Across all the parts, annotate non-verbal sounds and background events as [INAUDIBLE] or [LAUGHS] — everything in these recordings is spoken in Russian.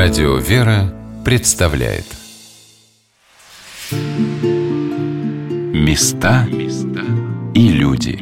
Радио «Вера» представляет Места и люди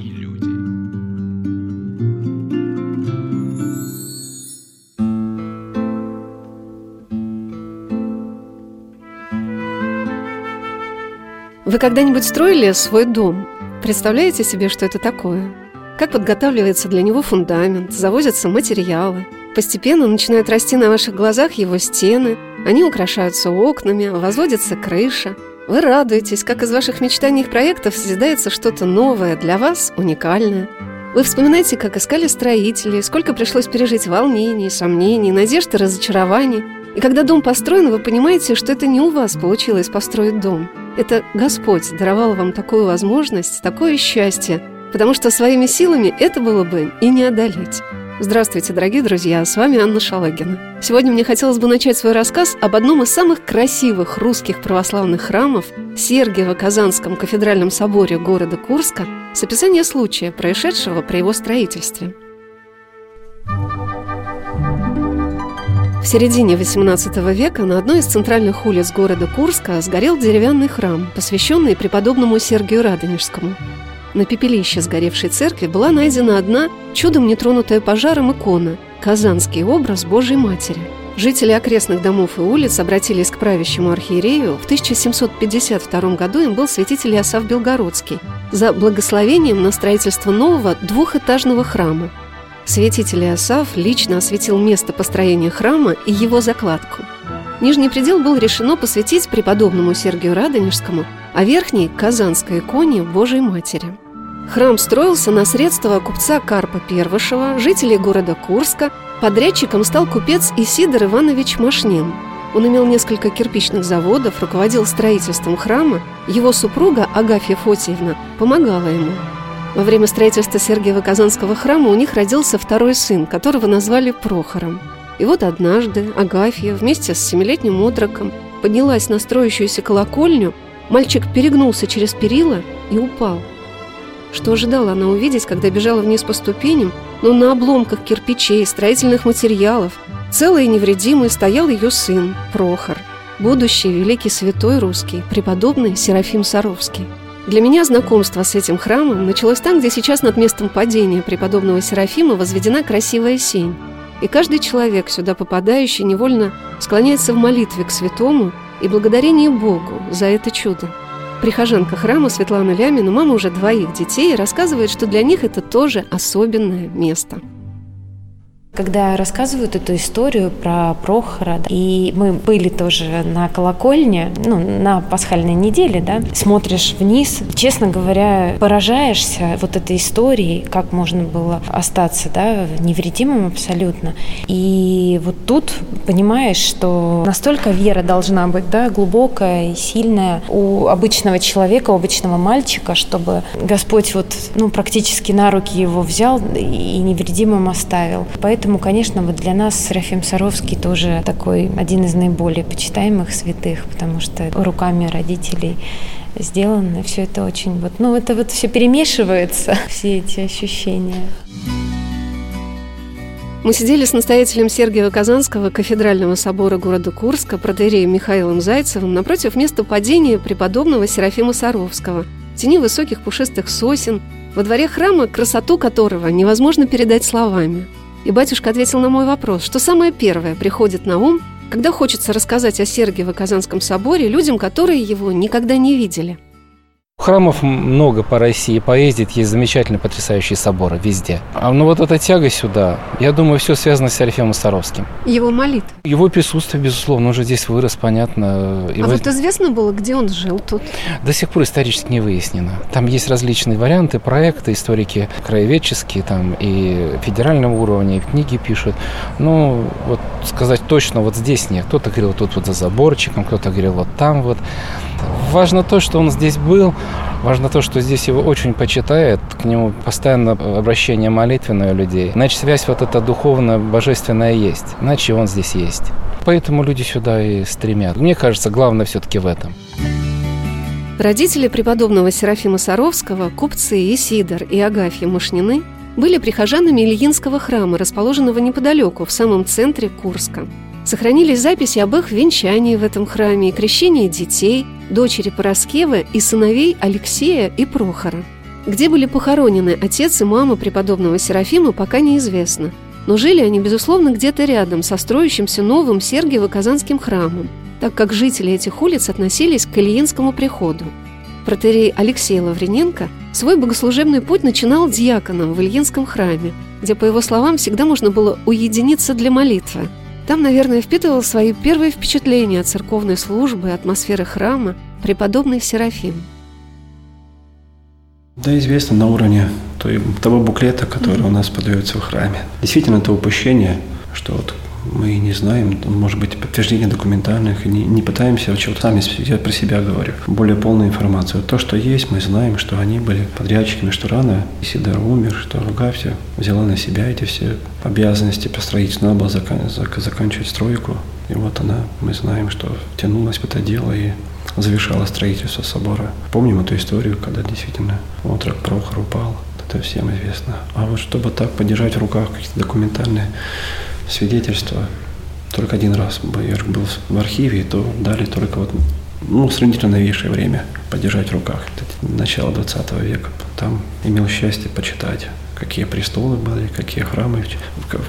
Вы когда-нибудь строили свой дом? Представляете себе, что это такое? Как подготавливается для него фундамент, завозятся материалы – Постепенно начинают расти на ваших глазах его стены, они украшаются окнами, возводится крыша. Вы радуетесь, как из ваших мечтаний и проектов созидается что-то новое для вас, уникальное. Вы вспоминаете, как искали строителей, сколько пришлось пережить волнений, сомнений, надежд и разочарований. И когда дом построен, вы понимаете, что это не у вас получилось построить дом. Это Господь даровал вам такую возможность, такое счастье, потому что своими силами это было бы и не одолеть. Здравствуйте, дорогие друзья, с вами Анна Шалагина. Сегодня мне хотелось бы начать свой рассказ об одном из самых красивых русских православных храмов Сергиево-Казанском кафедральном соборе города Курска с описания случая, происшедшего при его строительстве. В середине XVIII века на одной из центральных улиц города Курска сгорел деревянный храм, посвященный преподобному Сергию Радонежскому. На пепелище сгоревшей церкви была найдена одна, чудом не тронутая пожаром икона – Казанский образ Божьей Матери. Жители окрестных домов и улиц обратились к правящему архиерею. В 1752 году им был святитель Иосаф Белгородский за благословением на строительство нового двухэтажного храма. Святитель Иосаф лично осветил место построения храма и его закладку. Нижний предел был решено посвятить преподобному Сергию Радонежскому, а верхний – Казанской иконе Божьей Матери – Храм строился на средства купца Карпа Первышева, жителей города Курска. Подрядчиком стал купец Исидор Иванович Машнин. Он имел несколько кирпичных заводов, руководил строительством храма. Его супруга Агафья Фотиевна помогала ему. Во время строительства Сергиево-Казанского храма у них родился второй сын, которого назвали Прохором. И вот однажды Агафья вместе с семилетним отроком поднялась на строящуюся колокольню, мальчик перегнулся через перила и упал – что ожидала она увидеть, когда бежала вниз по ступеням, но на обломках кирпичей, строительных материалов, целый и невредимый стоял ее сын, Прохор, будущий великий святой русский, преподобный Серафим Саровский. Для меня знакомство с этим храмом началось там, где сейчас над местом падения преподобного Серафима возведена красивая сень. И каждый человек, сюда попадающий, невольно склоняется в молитве к святому и благодарении Богу за это чудо. Прихожанка храма Светлана Лямина, мама уже двоих детей, рассказывает, что для них это тоже особенное место когда рассказывают эту историю про Прохора, да, и мы были тоже на колокольне, ну, на пасхальной неделе, да, смотришь вниз, честно говоря, поражаешься вот этой историей, как можно было остаться, да, невредимым абсолютно. И вот тут понимаешь, что настолько вера должна быть, да, глубокая и сильная у обычного человека, у обычного мальчика, чтобы Господь вот, ну, практически на руки его взял и невредимым оставил. Поэтому Поэтому, конечно, вот для нас Серафим Саровский тоже такой один из наиболее почитаемых святых, потому что руками родителей сделано. Все это очень вот, ну это вот все перемешивается, [LAUGHS] все эти ощущения. Мы сидели с настоятелем Сергиева Казанского кафедрального собора города Курска, протеереем Михаилом Зайцевым, напротив места падения преподобного Серафима Саровского, в тени высоких пушистых сосен, во дворе храма, красоту которого невозможно передать словами – и батюшка ответил на мой вопрос, что самое первое приходит на ум, когда хочется рассказать о Сергиево Казанском соборе людям, которые его никогда не видели – Храмов много по России, поездить, есть замечательные, потрясающие соборы везде. А ну вот эта тяга сюда, я думаю, все связано с Серафимом Саровским. Его молитва? Его присутствие, безусловно, он же здесь вырос, понятно. Его... А вот известно было, где он жил тут? До сих пор исторически не выяснено. Там есть различные варианты, проекты, историки краеведческие, там и федерального уровня, и книги пишут. Ну, вот сказать точно, вот здесь нет. Кто-то говорил тут вот за заборчиком, кто-то говорил вот там вот. Важно то, что он здесь был, важно то, что здесь его очень почитает, к нему постоянно обращение молитвенное у людей. Значит, связь вот эта духовная, божественная есть, иначе он здесь есть. Поэтому люди сюда и стремят. Мне кажется, главное все-таки в этом. Родители преподобного Серафима Саровского, купцы Исидор и Агафья Мушнины, были прихожанами Ильинского храма, расположенного неподалеку, в самом центре Курска. Сохранились записи об их венчании в этом храме и крещении детей, дочери Пороскевы и сыновей Алексея и Прохора. Где были похоронены отец и мама преподобного Серафима, пока неизвестно. Но жили они, безусловно, где-то рядом со строящимся новым Сергиево-Казанским храмом, так как жители этих улиц относились к Ильинскому приходу. Протерей Алексей Лаврененко свой богослужебный путь начинал дьяконом в Ильинском храме, где, по его словам, всегда можно было уединиться для молитвы – там, наверное, впитывал свои первые впечатления от церковной службы, атмосферы храма преподобный Серафим. Да, известно на уровне того буклета, который mm-hmm. у нас подается в храме. Действительно, это упущение, что вот мы не знаем, может быть, подтверждения документальных, не, не пытаемся, вот чего сами я про себя говорю, более полную информацию. То, что есть, мы знаем, что они были подрядчиками, что рано Сидор умер, что Ругався взяла на себя эти все обязанности по строительству, надо было закан, зак, заканчивать стройку. И вот она, мы знаем, что тянулась в это дело и завершала строительство собора. Помним эту историю, когда действительно отрок Прохор упал. Это всем известно. А вот чтобы так подержать в руках какие-то документальные свидетельство. Только один раз Байерк был в архиве, и то дали только вот, ну, сравнительно новейшее время подержать в руках. Начало 20 века. Там имел счастье почитать, какие престолы были, какие храмы,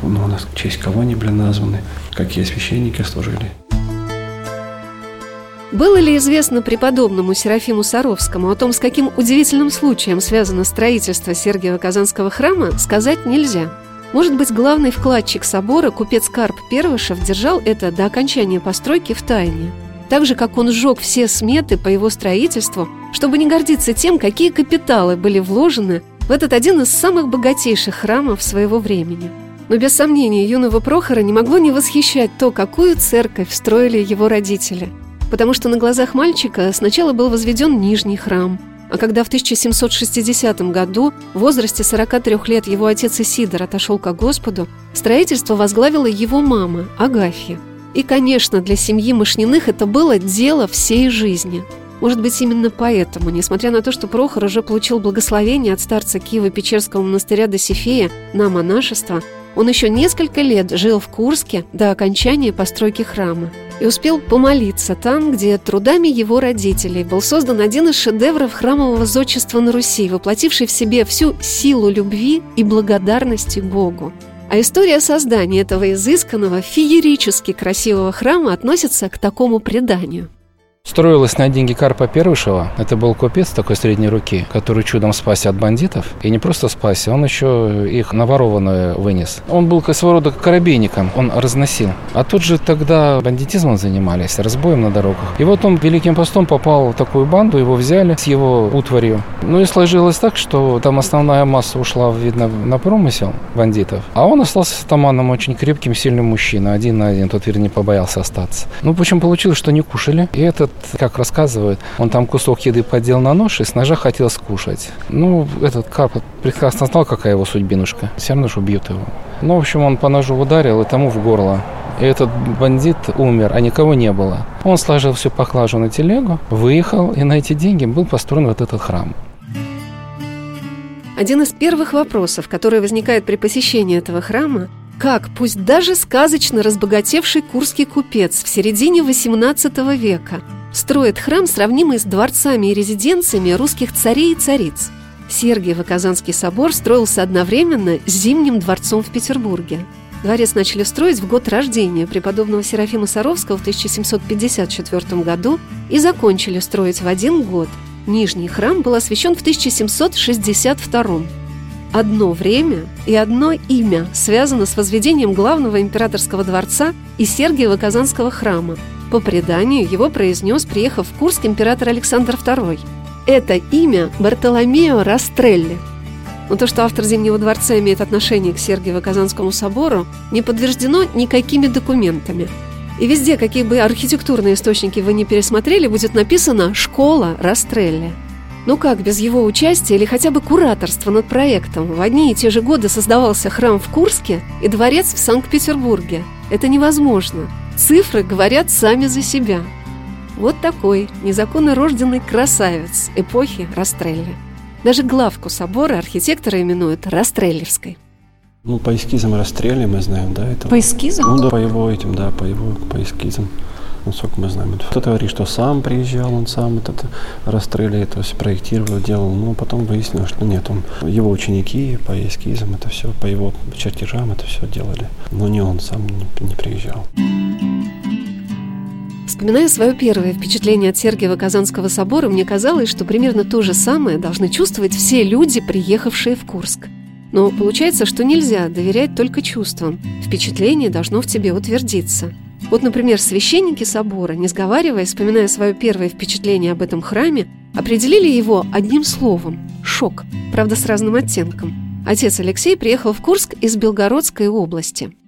ну, у нас в честь кого они были названы, какие священники служили. Было ли известно преподобному Серафиму Саровскому о том, с каким удивительным случаем связано строительство Сергиева-Казанского храма, сказать нельзя – может быть, главный вкладчик собора, купец Карп Первышев, держал это до окончания постройки в тайне. Так же, как он сжег все сметы по его строительству, чтобы не гордиться тем, какие капиталы были вложены в этот один из самых богатейших храмов своего времени. Но без сомнения юного Прохора не могло не восхищать то, какую церковь строили его родители. Потому что на глазах мальчика сначала был возведен нижний храм – а когда в 1760 году в возрасте 43 лет его отец Исидор отошел к Господу, строительство возглавила его мама Агафья. И, конечно, для семьи Мышниных это было дело всей жизни. Может быть, именно поэтому, несмотря на то, что Прохор уже получил благословение от старца Киева-Печерского монастыря Досифея на монашество, он еще несколько лет жил в Курске до окончания постройки храма и успел помолиться там, где трудами его родителей был создан один из шедевров храмового зодчества на Руси, воплотивший в себе всю силу любви и благодарности Богу. А история создания этого изысканного, феерически красивого храма относится к такому преданию – Строилась на деньги Карпа Первышева. Это был купец такой средней руки, который чудом спасся от бандитов. И не просто спасся, он еще их наворованное вынес. Он был своего рода корабейником, он разносил. А тут же тогда бандитизмом занимались, разбоем на дорогах. И вот он Великим постом попал в такую банду, его взяли с его утварью. Ну и сложилось так, что там основная масса ушла, видно, на промысел бандитов. А он остался с атаманом очень крепким, сильным мужчиной, один на один. Тот, вернее, побоялся остаться. Ну, почему получилось, что не кушали. И этот как рассказывают, он там кусок еды подел на нож и с ножа хотел скушать. Ну, этот Карп прекрасно знал, какая его судьбинушка. Все равно же убьют его. Ну, в общем, он по ножу ударил и тому в горло. И этот бандит умер, а никого не было. Он сложил всю поклажу на телегу, выехал, и на эти деньги был построен вот этот храм. Один из первых вопросов, который возникает при посещении этого храма, как, пусть даже сказочно разбогатевший курский купец в середине XVIII века строит храм, сравнимый с дворцами и резиденциями русских царей и цариц. Сергиево-Казанский собор строился одновременно с Зимним дворцом в Петербурге. Дворец начали строить в год рождения преподобного Серафима Саровского в 1754 году и закончили строить в один год. Нижний храм был освящен в 1762 Одно время и одно имя связано с возведением главного императорского дворца и Сергиево-Казанского храма – по преданию, его произнес, приехав в Курск, император Александр II. Это имя Бартоломео Растрелли. Но то, что автор Зимнего дворца имеет отношение к Сергиево-Казанскому собору, не подтверждено никакими документами. И везде, какие бы архитектурные источники вы не пересмотрели, будет написано «Школа Растрелли». Ну как, без его участия или хотя бы кураторства над проектом в одни и те же годы создавался храм в Курске и дворец в Санкт-Петербурге? Это невозможно. Цифры говорят сами за себя. Вот такой незаконно рожденный красавец эпохи Растрелли. Даже главку собора архитекторы именуют Растреллерской. Ну, по эскизам расстреле мы знаем, да? Это... По эскизам? Ну, да, по его этим, да, по его, по эскизам. Ну, сколько мы знаем. Кто-то говорит, что сам приезжал, он сам этот расстреле, это все проектировал, делал. Но потом выяснилось, что нет, он, его ученики по эскизам, это все, по его чертежам это все делали. Но не он сам не, не приезжал. Вспоминая свое первое впечатление от Сергиева-Казанского собора, мне казалось, что примерно то же самое должны чувствовать все люди, приехавшие в Курск. Но получается, что нельзя доверять только чувствам. Впечатление должно в тебе утвердиться. Вот, например, священники собора, не сговариваясь, вспоминая свое первое впечатление об этом храме, определили его одним словом – шок, правда, с разным оттенком. Отец Алексей приехал в Курск из Белгородской области –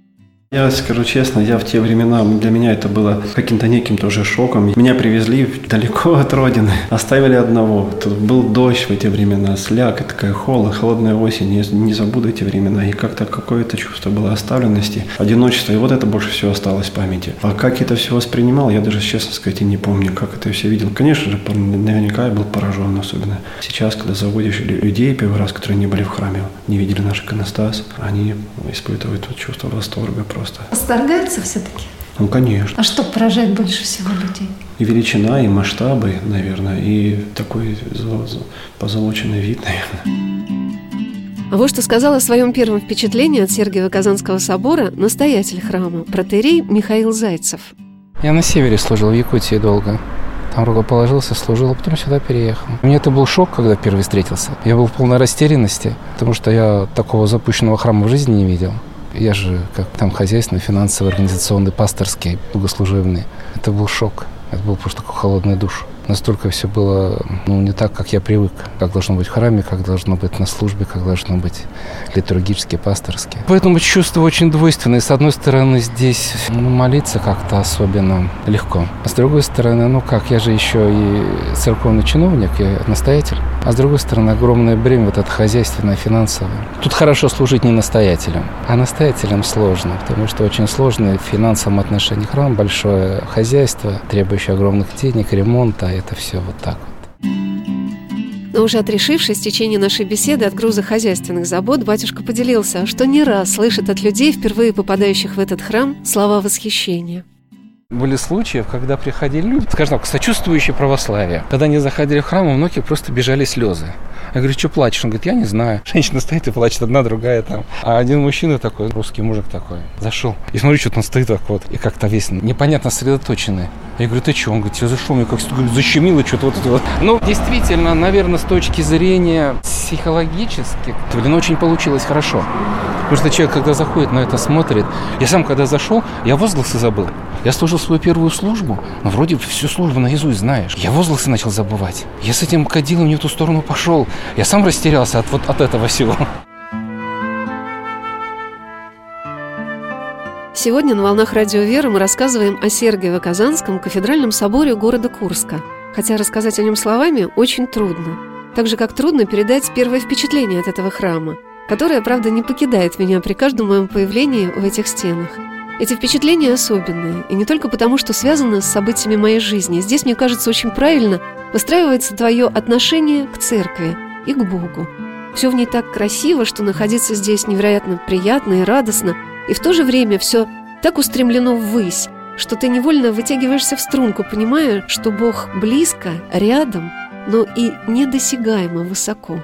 я скажу честно, я в те времена, для меня это было каким-то неким тоже шоком. Меня привезли далеко [LAUGHS] от родины, оставили одного. Тут был дождь в эти времена, сляг, и такая холод, холодная осень. Я не забуду эти времена. И как-то какое-то чувство было оставленности, одиночества. И вот это больше всего осталось в памяти. А как это все воспринимал, я даже, честно сказать, и не помню, как это все видел. Конечно же, наверняка я был поражен особенно. Сейчас, когда заводишь людей первый раз, которые не были в храме, не видели наш иконостас, они испытывают чувство восторга просто. Восторгаются все-таки? Ну, конечно. А что поражает больше всего людей? И величина, и масштабы, наверное, и такой позолоченный вид, наверное. А вот что сказал о своем первом впечатлении от Сергиево-Казанского собора настоятель храма, протерей Михаил Зайцев. Я на севере служил, в Якутии долго. Там рукоположился, служил, а потом сюда переехал. Мне это был шок, когда первый встретился. Я был в полной растерянности, потому что я такого запущенного храма в жизни не видел. Я же как там хозяйственный, финансовый, организационный, пасторский, богослужебный. Это был шок. Это был просто такой холодный душ настолько все было ну, не так, как я привык. Как должно быть в храме, как должно быть на службе, как должно быть литургически, пасторски. Поэтому чувство очень двойственное. С одной стороны, здесь ну, молиться как-то особенно легко. А с другой стороны, ну как, я же еще и церковный чиновник, я настоятель. А с другой стороны, огромное бремя вот это хозяйственное, финансовое. Тут хорошо служить не настоятелем, а настоятелем сложно, потому что очень сложный в финансовом отношении храм, большое хозяйство, требующее огромных денег, ремонта, это все вот так вот. Но уже отрешившись в течение нашей беседы от груза хозяйственных забот, батюшка поделился, что не раз слышит от людей, впервые попадающих в этот храм, слова восхищения. Были случаи, когда приходили люди, скажем так, сочувствующие православие. Когда они заходили в храм, у многих просто бежали слезы. Я говорю, что плачешь? Он говорит, я не знаю. Женщина стоит и плачет, одна, другая там. А один мужчина такой, русский мужик такой, зашел. И смотрю, что он стоит так вот, и как-то весь непонятно сосредоточенный. Я говорю, ты что? Он говорит, я зашел, мне как говорит, защемило что-то вот это вот. Ну, действительно, наверное, с точки зрения психологически, блин, очень получилось хорошо. Потому что человек, когда заходит на это, смотрит. Я сам, когда зашел, я возгласы забыл. Я служил свою первую службу, но вроде всю службу наизусть знаешь. Я возгласы начал забывать. Я с этим кадилом не в ту сторону пошел. Я сам растерялся от вот от этого всего. Сегодня на «Волнах Радио Веры» мы рассказываем о Сергиево-Казанском кафедральном соборе города Курска. Хотя рассказать о нем словами очень трудно. Так же, как трудно передать первое впечатление от этого храма, которое, правда, не покидает меня при каждом моем появлении в этих стенах. Эти впечатления особенные, и не только потому, что связаны с событиями моей жизни. Здесь, мне кажется, очень правильно выстраивается твое отношение к церкви и к Богу. Все в ней так красиво, что находиться здесь невероятно приятно и радостно, и в то же время все так устремлено ввысь, что ты невольно вытягиваешься в струнку, понимая, что Бог близко, рядом, но и недосягаемо высоко.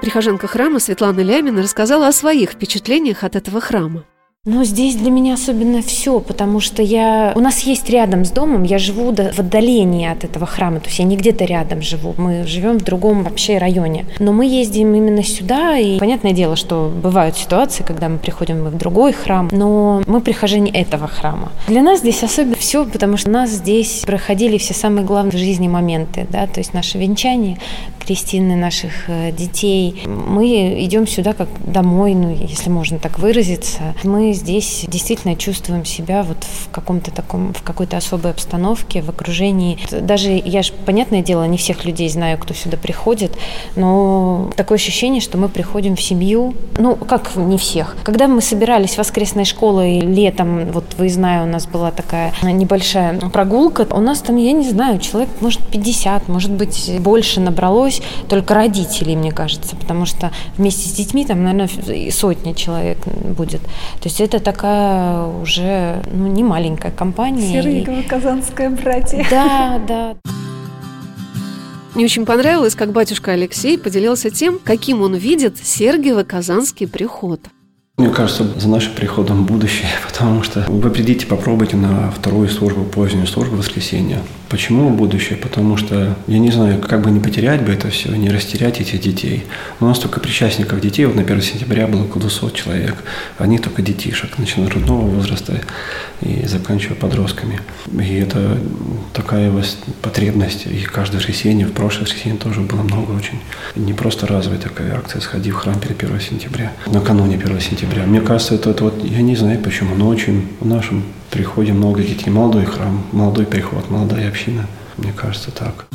Прихожанка храма Светлана Лямина рассказала о своих впечатлениях от этого храма. Но здесь для меня особенно все, потому что я... У нас есть рядом с домом, я живу в отдалении от этого храма, то есть я не где-то рядом живу, мы живем в другом вообще районе. Но мы ездим именно сюда, и понятное дело, что бывают ситуации, когда мы приходим в другой храм, но мы прихожане этого храма. Для нас здесь особенно все, потому что у нас здесь проходили все самые главные в жизни моменты, да, то есть наше венчание, крестины наших э, детей. Мы идем сюда как домой, ну, если можно так выразиться. Мы здесь действительно чувствуем себя вот в каком-то таком, в какой-то особой обстановке, в окружении. Даже я же, понятное дело, не всех людей знаю, кто сюда приходит, но такое ощущение, что мы приходим в семью. Ну, как не всех. Когда мы собирались в воскресной школой летом, вот выездная у нас была такая небольшая прогулка, у нас там, я не знаю, человек, может, 50, может быть, больше набралось только родителей, мне кажется, потому что вместе с детьми там, наверное, сотни человек будет. То есть это такая уже ну, не маленькая компания. Серыгово-казанское братья. Да, да. Мне очень понравилось, как батюшка Алексей поделился тем, каким он видит Сергиево-Казанский приход. Мне кажется, за нашим приходом будущее, [LAUGHS] потому что вы придите, попробуйте на вторую службу, позднюю службу воскресенья. Почему будущее? Потому что, я не знаю, как бы не потерять бы это все, не растерять этих детей. У нас только причастников детей, вот на 1 сентября было около 200 человек. Они только детишек, начиная с родного возраста и заканчивая подростками. И это такая потребность. И каждое воскресенье, в прошлое воскресенье тоже было много очень. Не просто разовая такая акция «Сходи в храм перед 1 сентября», накануне 1 сентября. Мне кажется, это, это вот, я не знаю почему, но очень в нашем приходе много детей. Молодой храм, молодой приход, молодая община. Мне кажется, так.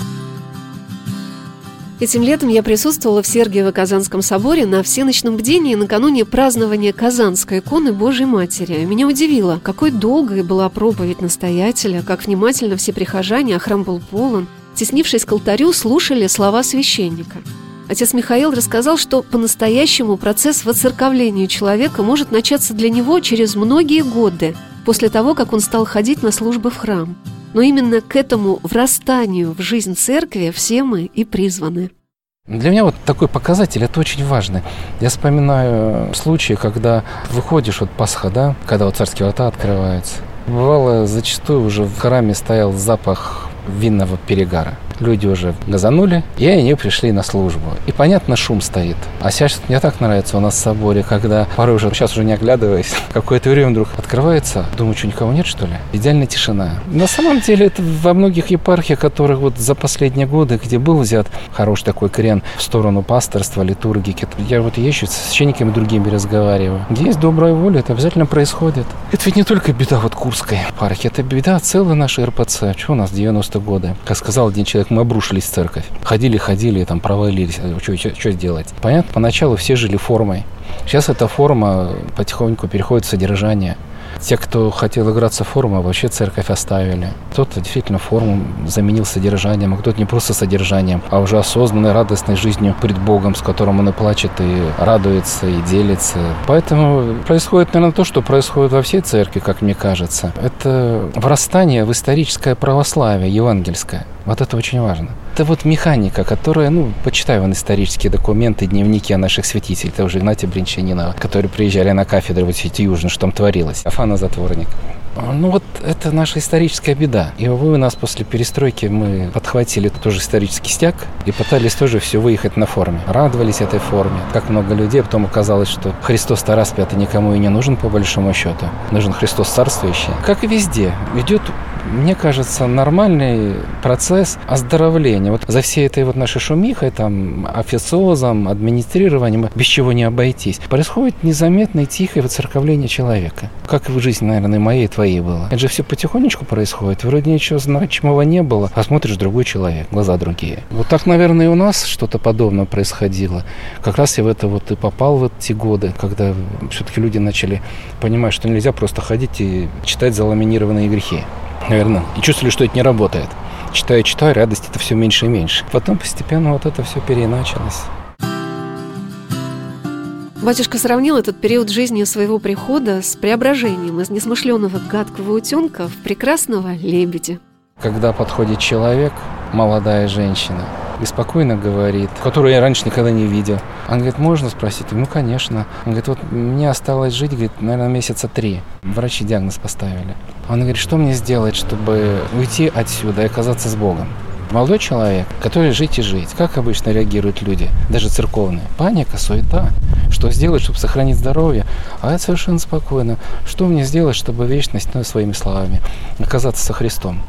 Этим летом я присутствовала в Сергиево-Казанском соборе на всеночном бдении накануне празднования Казанской иконы Божьей Матери. Меня удивило, какой долгой была проповедь настоятеля, как внимательно все прихожане, а храм был полон, теснившись к алтарю, слушали слова священника. Отец Михаил рассказал, что по-настоящему процесс воцерковления человека может начаться для него через многие годы, после того, как он стал ходить на службы в храм. Но именно к этому врастанию в жизнь церкви все мы и призваны. Для меня вот такой показатель, это очень важно. Я вспоминаю случаи, когда выходишь, вот Пасха, да, когда вот царские врата открываются. Бывало, зачастую уже в храме стоял запах винного перегара люди уже газанули, и они пришли на службу. И, понятно, шум стоит. А сейчас мне так нравится у нас в соборе, когда порой уже, сейчас уже не оглядываясь, [LAUGHS] какое-то время вдруг открывается, думаю, что никого нет, что ли? Идеальная тишина. На самом деле, это во многих епархиях, которых вот за последние годы, где был взят хороший такой крен в сторону пасторства, литургики, я вот езжу с священниками другими разговариваю. Где есть добрая воля, это обязательно происходит. Это ведь не только беда вот Курской епархии, это беда целой нашей РПЦ. Что у нас 90-е годы? Как сказал один человек, мы обрушились в церковь. Ходили, ходили, там провалились. Что, что делать? Понятно, поначалу все жили формой. Сейчас эта форма потихоньку переходит в содержание. Те, кто хотел играться в форму, вообще церковь оставили. Кто-то действительно форму заменил содержанием, а кто-то не просто содержанием, а уже осознанной, радостной жизнью пред Богом, с которым он и плачет, и радуется, и делится. Поэтому происходит, наверное, то, что происходит во всей церкви, как мне кажется. Это врастание в историческое православие евангельское. Вот это очень важно. Это вот механика, которая, ну, почитаю вон исторические документы, дневники о наших святителей, это уже Игнатия Бринчанина, которые приезжали на кафедру в Свете Южно, что там творилось. Афана Затворник. Ну вот это наша историческая беда. И, увы, у нас после перестройки мы подхватили тоже исторический стяг и пытались тоже все выехать на форме. Радовались этой форме. Как много людей, потом оказалось, что Христос-то распятый никому и не нужен по большому счету. Нужен Христос царствующий. Как и везде, идет мне кажется, нормальный процесс оздоровления. Вот за всей этой вот нашей шумихой, там, официозом, администрированием, без чего не обойтись, происходит незаметное тихое воцерковление человека. Как и в жизни, наверное, моей и твоей было. Это же все потихонечку происходит. Вроде ничего значимого не было, а смотришь другой человек, глаза другие. Вот так, наверное, и у нас что-то подобное происходило. Как раз я в это вот и попал в эти годы, когда все-таки люди начали понимать, что нельзя просто ходить и читать заламинированные грехи наверное, и чувствовали, что это не работает. Читая, читая, радость это все меньше и меньше. Потом постепенно вот это все переначалось. Батюшка сравнил этот период жизни своего прихода с преображением из несмышленного гадкого утенка в прекрасного лебедя. Когда подходит человек, молодая женщина, и спокойно говорит, которую я раньше никогда не видел. Он говорит, можно спросить? Ну, конечно. Он говорит, вот мне осталось жить, говорит, наверное, месяца три. Врачи диагноз поставили. Он говорит, что мне сделать, чтобы уйти отсюда и оказаться с Богом? Молодой человек, который жить и жить. Как обычно реагируют люди, даже церковные? Паника, суета. Что сделать, чтобы сохранить здоровье? А это совершенно спокойно. Что мне сделать, чтобы вечность, ну, своими словами, оказаться со Христом?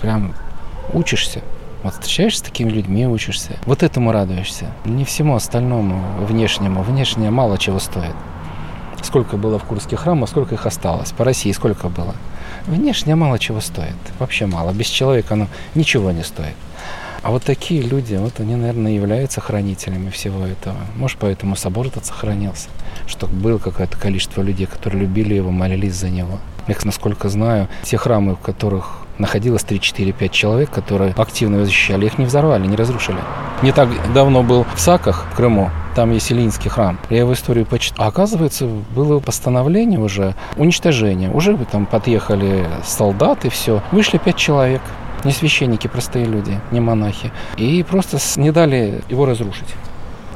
Прям учишься, вот встречаешься с такими людьми, учишься. Вот этому радуешься. Не всему остальному, внешнему. Внешнее мало чего стоит. Сколько было в Курских храмах, сколько их осталось. По России сколько было. Внешне мало чего стоит. Вообще мало. Без человека оно ничего не стоит. А вот такие люди, вот они, наверное, являются хранителями всего этого. Может, поэтому собор этот сохранился. Что было какое-то количество людей, которые любили его, молились за него. Я, насколько знаю, те храмы, в которых находилось 3-4-5 человек, которые активно его защищали. Их не взорвали, не разрушили. Не так давно был в Саках, в Крыму, там есть Илинский храм. Я его историю почитал. А оказывается, было постановление уже уничтожения. Уже там подъехали солдаты, все. Вышли пять человек. Не священники, простые люди, не монахи. И просто не дали его разрушить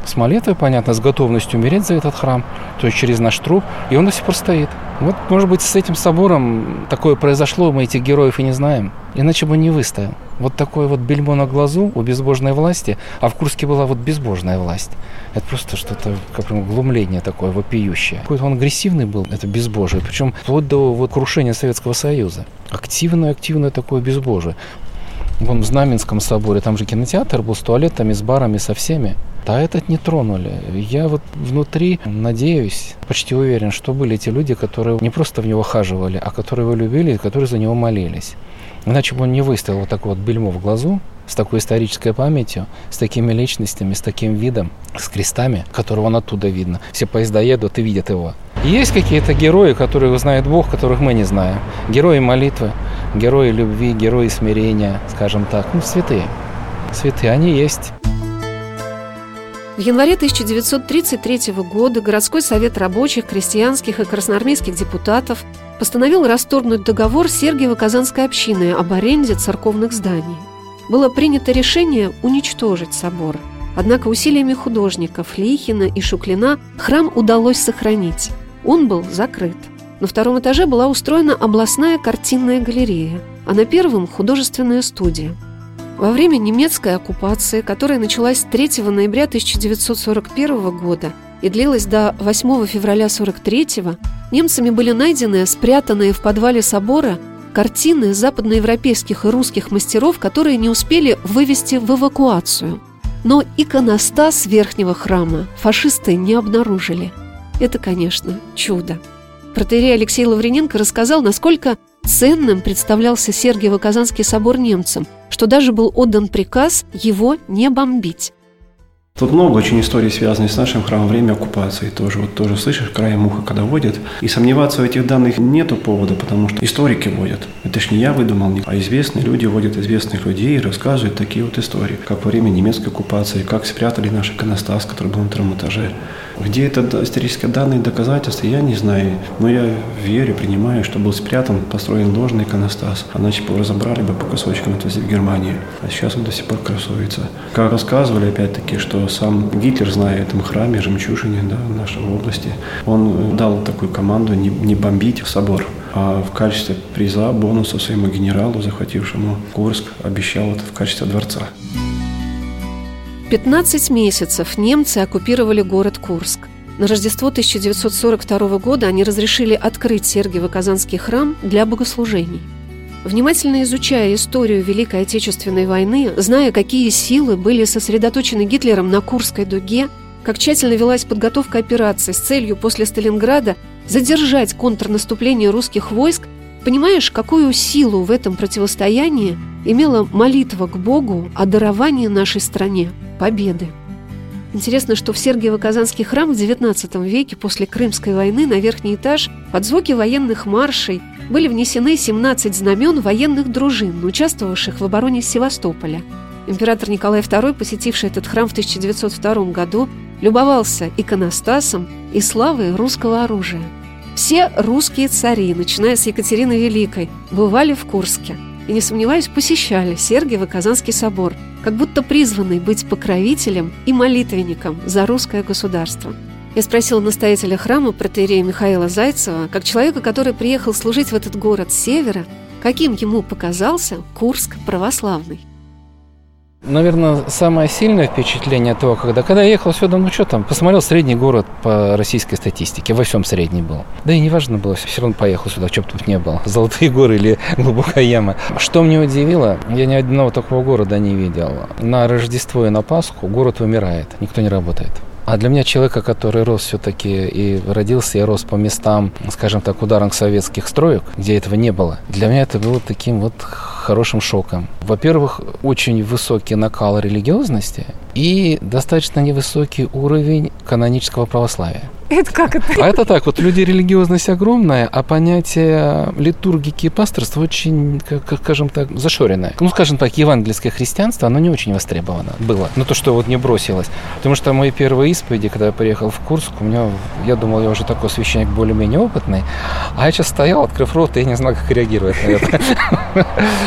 с молитвой, понятно, с готовностью умереть за этот храм, то есть через наш труп, и он до сих пор стоит. Вот, может быть, с этим собором такое произошло, мы этих героев и не знаем. Иначе бы не выстоял. Вот такое вот бельмо на глазу у безбожной власти, а в Курске была вот безбожная власть. Это просто что-то, как бы, глумление такое вопиющее. Какой-то он агрессивный был, это безбожие, причем вплоть до вот крушения Советского Союза. Активное-активное такое безбожие. Вон в Знаменском соборе, там же кинотеатр был с туалетами, с барами, со всеми. А этот не тронули. Я вот внутри надеюсь, почти уверен, что были те люди, которые не просто в него хаживали, а которые его любили и которые за него молились. Иначе бы он не выставил вот такое вот бельмо в глазу, с такой исторической памятью, с такими личностями, с таким видом, с крестами, которого он оттуда видно. Все поезда едут и видят его. есть какие-то герои, которых знает Бог, которых мы не знаем. Герои молитвы, герои любви, герои смирения, скажем так. Ну, святые. Святые, они есть. В январе 1933 года городской совет рабочих, крестьянских и красноармейских депутатов постановил расторгнуть договор Сергиево-Казанской общины об аренде церковных зданий. Было принято решение уничтожить собор. Однако усилиями художников Лихина и Шуклина храм удалось сохранить. Он был закрыт. На втором этаже была устроена областная картинная галерея, а на первом – художественная студия – во время немецкой оккупации, которая началась 3 ноября 1941 года и длилась до 8 февраля 1943, немцами были найдены спрятанные в подвале собора картины западноевропейских и русских мастеров, которые не успели вывести в эвакуацию. Но иконостас верхнего храма фашисты не обнаружили. Это, конечно, чудо. Протерей Алексей Лаврененко рассказал, насколько ценным представлялся Сергиево-Казанский собор немцам – что даже был отдан приказ его не бомбить. Тут много очень историй, связанных с нашим храмом, время оккупации тоже. Вот тоже слышишь, краем муха, когда водят. И сомневаться в этих данных нету повода, потому что историки водят. Это ж не я выдумал, а известные люди водят известных людей и рассказывают такие вот истории, как во время немецкой оккупации, как спрятали наш иконостас, который был на втором этаже. Где это исторические данные доказательства, я не знаю. Но я верю, принимаю, что был спрятан, построен ложный иконостас. А бы разобрали бы по кусочкам это в Германии. А сейчас он до сих пор красуется. Как рассказывали, опять-таки, что сам Гитлер, зная о этом храме, жемчужине да, нашей области, он дал такую команду не, не бомбить собор, а в качестве приза, бонуса своему генералу, захватившему Курск, обещал это в качестве дворца. 15 месяцев немцы оккупировали город Курск. На Рождество 1942 года они разрешили открыть Сергиево-Казанский храм для богослужений – Внимательно изучая историю Великой Отечественной войны, зная, какие силы были сосредоточены Гитлером на Курской дуге, как тщательно велась подготовка операции с целью после Сталинграда задержать контрнаступление русских войск, понимаешь, какую силу в этом противостоянии имела молитва к Богу о даровании нашей стране победы. Интересно, что в Сергиево-Казанский храм в XIX веке после Крымской войны на верхний этаж под звуки военных маршей были внесены 17 знамен военных дружин, участвовавших в обороне Севастополя. Император Николай II, посетивший этот храм в 1902 году, любовался иконостасом и славой русского оружия. Все русские цари, начиная с Екатерины Великой, бывали в Курске и, не сомневаюсь, посещали Сергиево Казанский собор, как будто призванный быть покровителем и молитвенником за русское государство – я спросила настоятеля храма протеерея Михаила Зайцева, как человека, который приехал служить в этот город с севера, каким ему показался Курск православный. Наверное, самое сильное впечатление того, когда, когда я ехал сюда, ну что там, посмотрел средний город по российской статистике, во всем средний был. Да и не важно было, все равно поехал сюда, что бы тут не было, [LAUGHS] Золотые горы или глубокая яма. Что мне удивило, я ни одного такого города не видел. На Рождество и на Пасху город вымирает, никто не работает. А для меня человека, который рос все-таки и родился, и рос по местам, скажем так, ударных советских строек, где этого не было, для меня это было таким вот хорошим шоком. Во-первых, очень высокий накал религиозности, и достаточно невысокий уровень канонического православия. [LAUGHS] Это как это? А это так, вот люди религиозность огромная, а понятие литургики и пасторства очень, как, скажем так, зашоренное. Ну, скажем так, евангельское христианство, оно не очень востребовано было. Ну, то, что вот не бросилось. Потому что мои первые исповеди, когда я приехал в Курск, у меня, я думал, я уже такой священник более-менее опытный, а я сейчас стоял, открыв рот, и я не знал, как реагировать на это. [LAUGHS]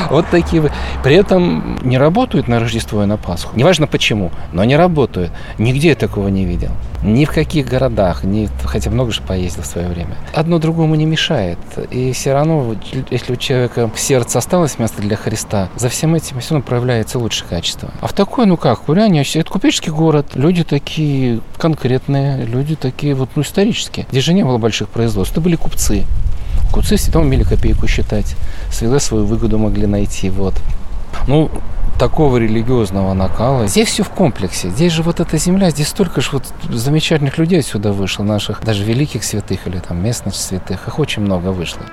Вот такие. При этом не работают на Рождество и на Пасху. Неважно почему, но не работают. Нигде я такого не видел. Ни в каких городах, ни, хотя много же поездил в свое время. Одно другому не мешает. И все равно, если у человека в сердце осталось место для Христа, за всем этим все равно проявляется лучшее качество. А в такой, ну как, Куряне, это купеческий город. Люди такие конкретные, люди такие вот, ну, исторические. Здесь же не было больших производств. Это были купцы. Купцы всегда умели копейку считать. Всегда свою выгоду могли найти. Вот. Ну, такого религиозного накала. Здесь все в комплексе. Здесь же вот эта земля, здесь столько же вот замечательных людей сюда вышло, наших даже великих святых или там местных святых. Их очень много вышло.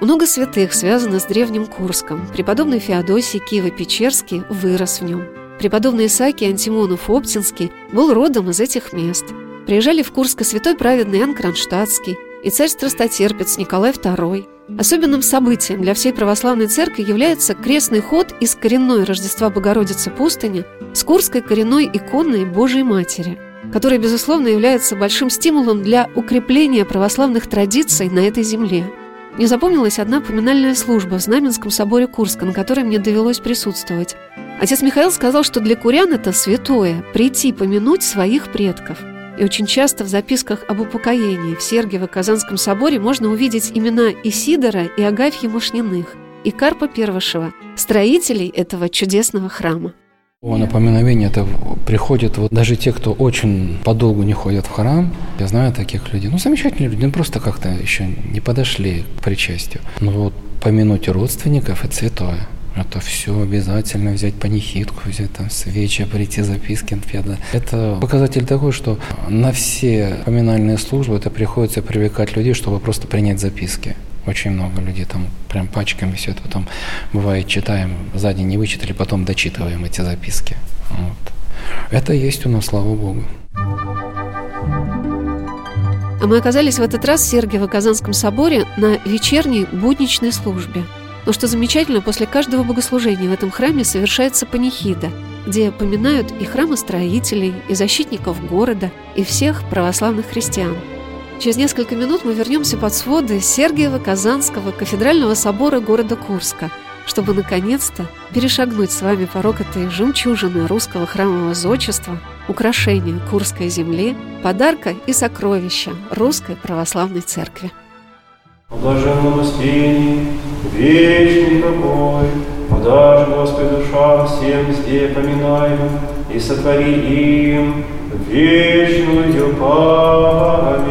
Много святых связано с древним Курском. Преподобный Феодосий Киево-Печерский вырос в нем. Преподобный Исаакий Антимонов Оптинский был родом из этих мест. Приезжали в Курск и святой праведный Иоанн Кронштадтский, и царь-страстотерпец Николай II. Особенным событием для всей православной церкви является крестный ход из коренной Рождества Богородицы пустыни с Курской коренной иконной Божией Матери, которая, безусловно, является большим стимулом для укрепления православных традиций на этой земле. Мне запомнилась одна поминальная служба в Знаменском соборе Курска, на которой мне довелось присутствовать. Отец Михаил сказал, что для курян это святое – прийти помянуть своих предков – и очень часто в записках об упокоении в Сергиево-Казанском соборе можно увидеть имена Исидора и Агафьи Мушниных, и Карпа Первышева, строителей этого чудесного храма. О, на поминовение это приходят вот даже те, кто очень подолгу не ходят в храм. Я знаю таких людей. Ну, замечательные люди, ну, просто как-то еще не подошли к причастию. Но вот помянуть родственников – это святое. Это все обязательно взять панихидку, взять там свечи, прийти записки. Это показатель такой, что на все поминальные службы это приходится привлекать людей, чтобы просто принять записки. Очень много людей там прям пачками все это потом бывает читаем, сзади не вычитали, потом дочитываем эти записки. Вот. Это есть у нас, слава Богу. А мы оказались в этот раз в Сергиево-Казанском соборе на вечерней будничной службе – но что замечательно, после каждого богослужения в этом храме совершается панихида, где поминают и храмостроителей, и защитников города, и всех православных христиан. Через несколько минут мы вернемся под своды Сергиева-Казанского кафедрального собора города Курска, чтобы наконец-то перешагнуть с вами порог этой жемчужины русского храмового зодчества, украшения Курской земли, подарка и сокровища Русской Православной Церкви. О блаженном успении, вечный покой, подашь, Господи, душам всем везде поминаемым, и сотвори им вечную память.